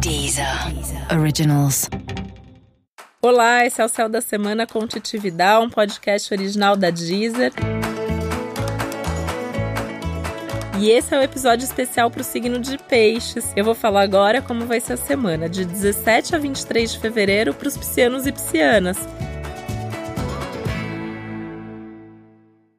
Deezer. Originals. Olá, esse é o Céu da Semana com Titividade, um podcast original da Deezer. E esse é o episódio especial para o signo de Peixes. Eu vou falar agora como vai ser a semana, de 17 a 23 de fevereiro, para os piscianos e piscianas.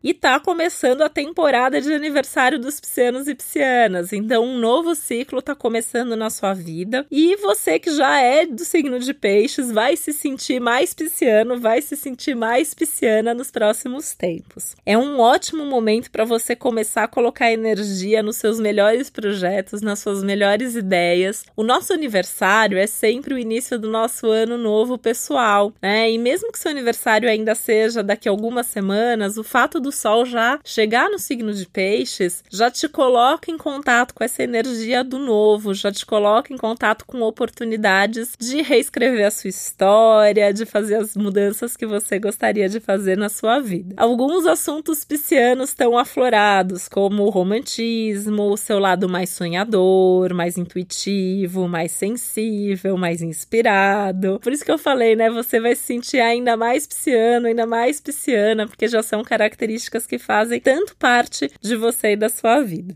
E tá começando a temporada de aniversário dos piscianos e piscianas. Então, um novo ciclo tá começando na sua vida. E você que já é do signo de peixes vai se sentir mais pisciano, vai se sentir mais pisciana nos próximos tempos. É um ótimo momento para você começar a colocar energia nos seus melhores projetos, nas suas melhores ideias. O nosso aniversário é sempre o início do nosso ano novo pessoal, né? E mesmo que seu aniversário ainda seja daqui a algumas semanas, o fato do Sol já chegar no signo de Peixes já te coloca em contato com essa energia do novo, já te coloca em contato com oportunidades de reescrever a sua história, de fazer as mudanças que você gostaria de fazer na sua vida. Alguns assuntos piscianos estão aflorados, como o romantismo, o seu lado mais sonhador, mais intuitivo, mais sensível, mais inspirado. Por isso que eu falei, né? Você vai se sentir ainda mais pisciano, ainda mais pisciana, porque já são características características que fazem tanto parte de você e da sua vida.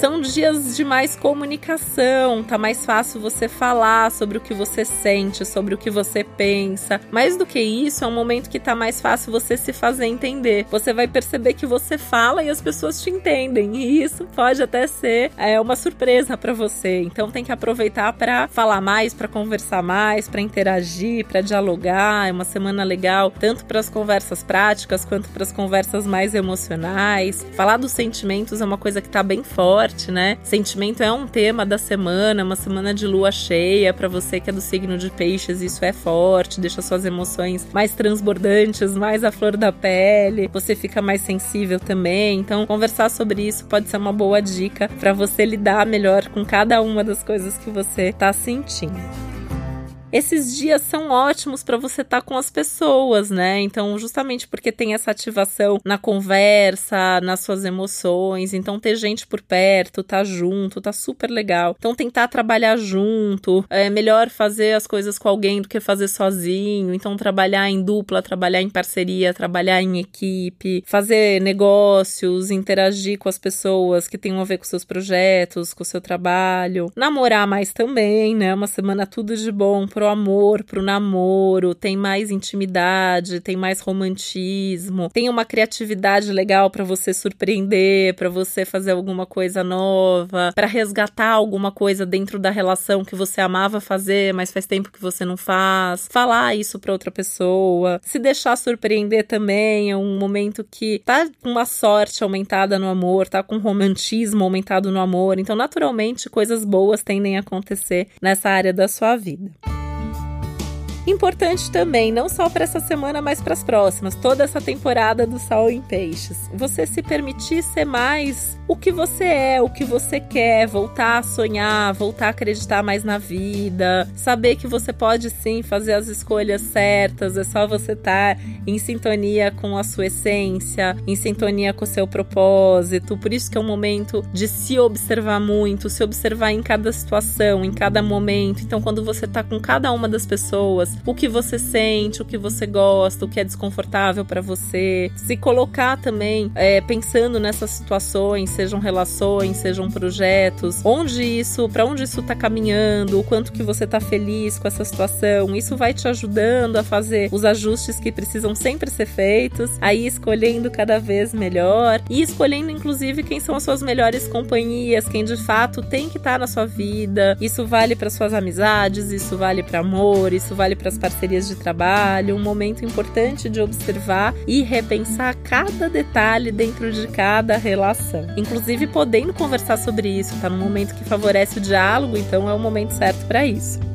São dias de mais comunicação, tá mais fácil você falar sobre o que você sente, sobre o que você pensa. Mais do que isso, é um momento que tá mais fácil você se fazer entender. Você vai perceber que você fala e as pessoas te entendem, e isso pode até ser é, uma surpresa para você. Então tem que aproveitar para falar mais, para conversar mais, para interagir, para dialogar. É uma semana legal, tanto para as conversas práticas quanto para as conversas mais emocionais. Falar dos sentimentos é uma coisa que tá bem forte forte, né? Sentimento é um tema da semana, uma semana de lua cheia para você que é do signo de peixes, isso é forte, deixa suas emoções mais transbordantes, mais à flor da pele. Você fica mais sensível também. Então, conversar sobre isso pode ser uma boa dica para você lidar melhor com cada uma das coisas que você tá sentindo. Esses dias são ótimos para você estar tá com as pessoas, né? Então, justamente porque tem essa ativação na conversa, nas suas emoções, então ter gente por perto, tá junto, tá super legal. Então, tentar trabalhar junto, é melhor fazer as coisas com alguém do que fazer sozinho. Então, trabalhar em dupla, trabalhar em parceria, trabalhar em equipe, fazer negócios, interagir com as pessoas que tenham a ver com seus projetos, com seu trabalho. Namorar mais também, né? Uma semana tudo de bom pro amor, pro namoro, tem mais intimidade, tem mais romantismo, tem uma criatividade legal para você surpreender, para você fazer alguma coisa nova, para resgatar alguma coisa dentro da relação que você amava fazer, mas faz tempo que você não faz. Falar isso para outra pessoa, se deixar surpreender também é um momento que tá com uma sorte aumentada no amor, tá com romantismo aumentado no amor, então naturalmente coisas boas tendem a acontecer nessa área da sua vida. Importante também, não só para essa semana, mas para as próximas, toda essa temporada do Sol em Peixes. Você se permitir ser mais o que você é, o que você quer, voltar a sonhar, voltar a acreditar mais na vida, saber que você pode sim fazer as escolhas certas, é só você estar tá em sintonia com a sua essência, em sintonia com o seu propósito. Por isso que é um momento de se observar muito, se observar em cada situação, em cada momento. Então, quando você tá com cada uma das pessoas, o que você sente, o que você gosta, o que é desconfortável para você. Se colocar também é, pensando nessas situações, sejam relações, sejam projetos, onde isso, para onde isso tá caminhando, o quanto que você tá feliz com essa situação. Isso vai te ajudando a fazer os ajustes que precisam sempre ser feitos, aí escolhendo cada vez melhor e escolhendo inclusive quem são as suas melhores companhias, quem de fato tem que estar tá na sua vida. Isso vale para suas amizades, isso vale para amor, isso vale para as parcerias de trabalho, um momento importante de observar e repensar cada detalhe dentro de cada relação. Inclusive podendo conversar sobre isso, tá num momento que favorece o diálogo, então é o momento certo para isso.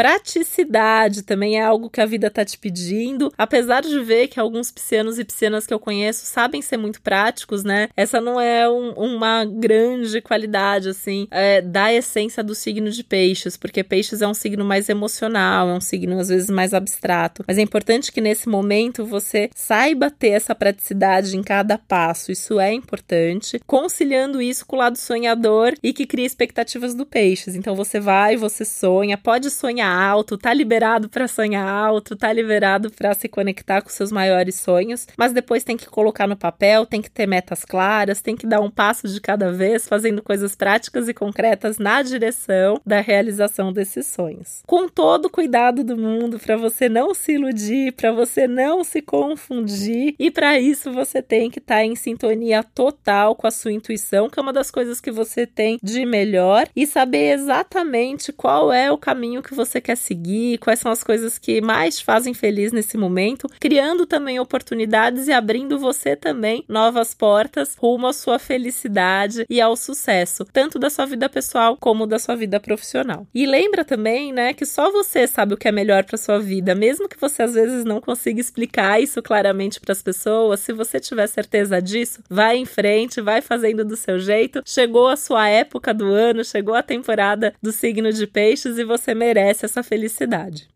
Praticidade também é algo que a vida tá te pedindo. Apesar de ver que alguns piscianos e piscianas que eu conheço sabem ser muito práticos, né? Essa não é um, uma grande qualidade, assim, é, da essência do signo de peixes, porque peixes é um signo mais emocional, é um signo às vezes mais abstrato. Mas é importante que nesse momento você saiba ter essa praticidade em cada passo. Isso é importante, conciliando isso com o lado sonhador e que cria expectativas do peixes. Então você vai, você sonha, pode sonhar alto, tá liberado para sonhar alto, tá liberado para se conectar com seus maiores sonhos, mas depois tem que colocar no papel, tem que ter metas claras, tem que dar um passo de cada vez, fazendo coisas práticas e concretas na direção da realização desses sonhos. Com todo o cuidado do mundo para você não se iludir, para você não se confundir, e para isso você tem que estar tá em sintonia total com a sua intuição, que é uma das coisas que você tem de melhor, e saber exatamente qual é o caminho que você quer seguir, quais são as coisas que mais fazem feliz nesse momento, criando também oportunidades e abrindo você também novas portas rumo à sua felicidade e ao sucesso, tanto da sua vida pessoal como da sua vida profissional. E lembra também, né, que só você sabe o que é melhor para sua vida, mesmo que você às vezes não consiga explicar isso claramente para as pessoas, se você tiver certeza disso, vai em frente, vai fazendo do seu jeito. Chegou a sua época do ano, chegou a temporada do signo de peixes e você merece essa felicidade.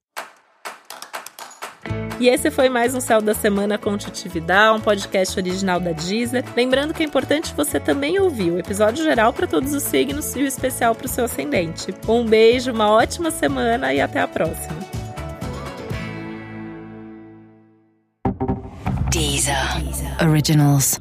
E esse foi mais um Céu da Semana com Titividade, um podcast original da Deezer. Lembrando que é importante você também ouvir o episódio geral para todos os signos e o especial para o seu ascendente. Um beijo, uma ótima semana e até a próxima. Deezer. Originals.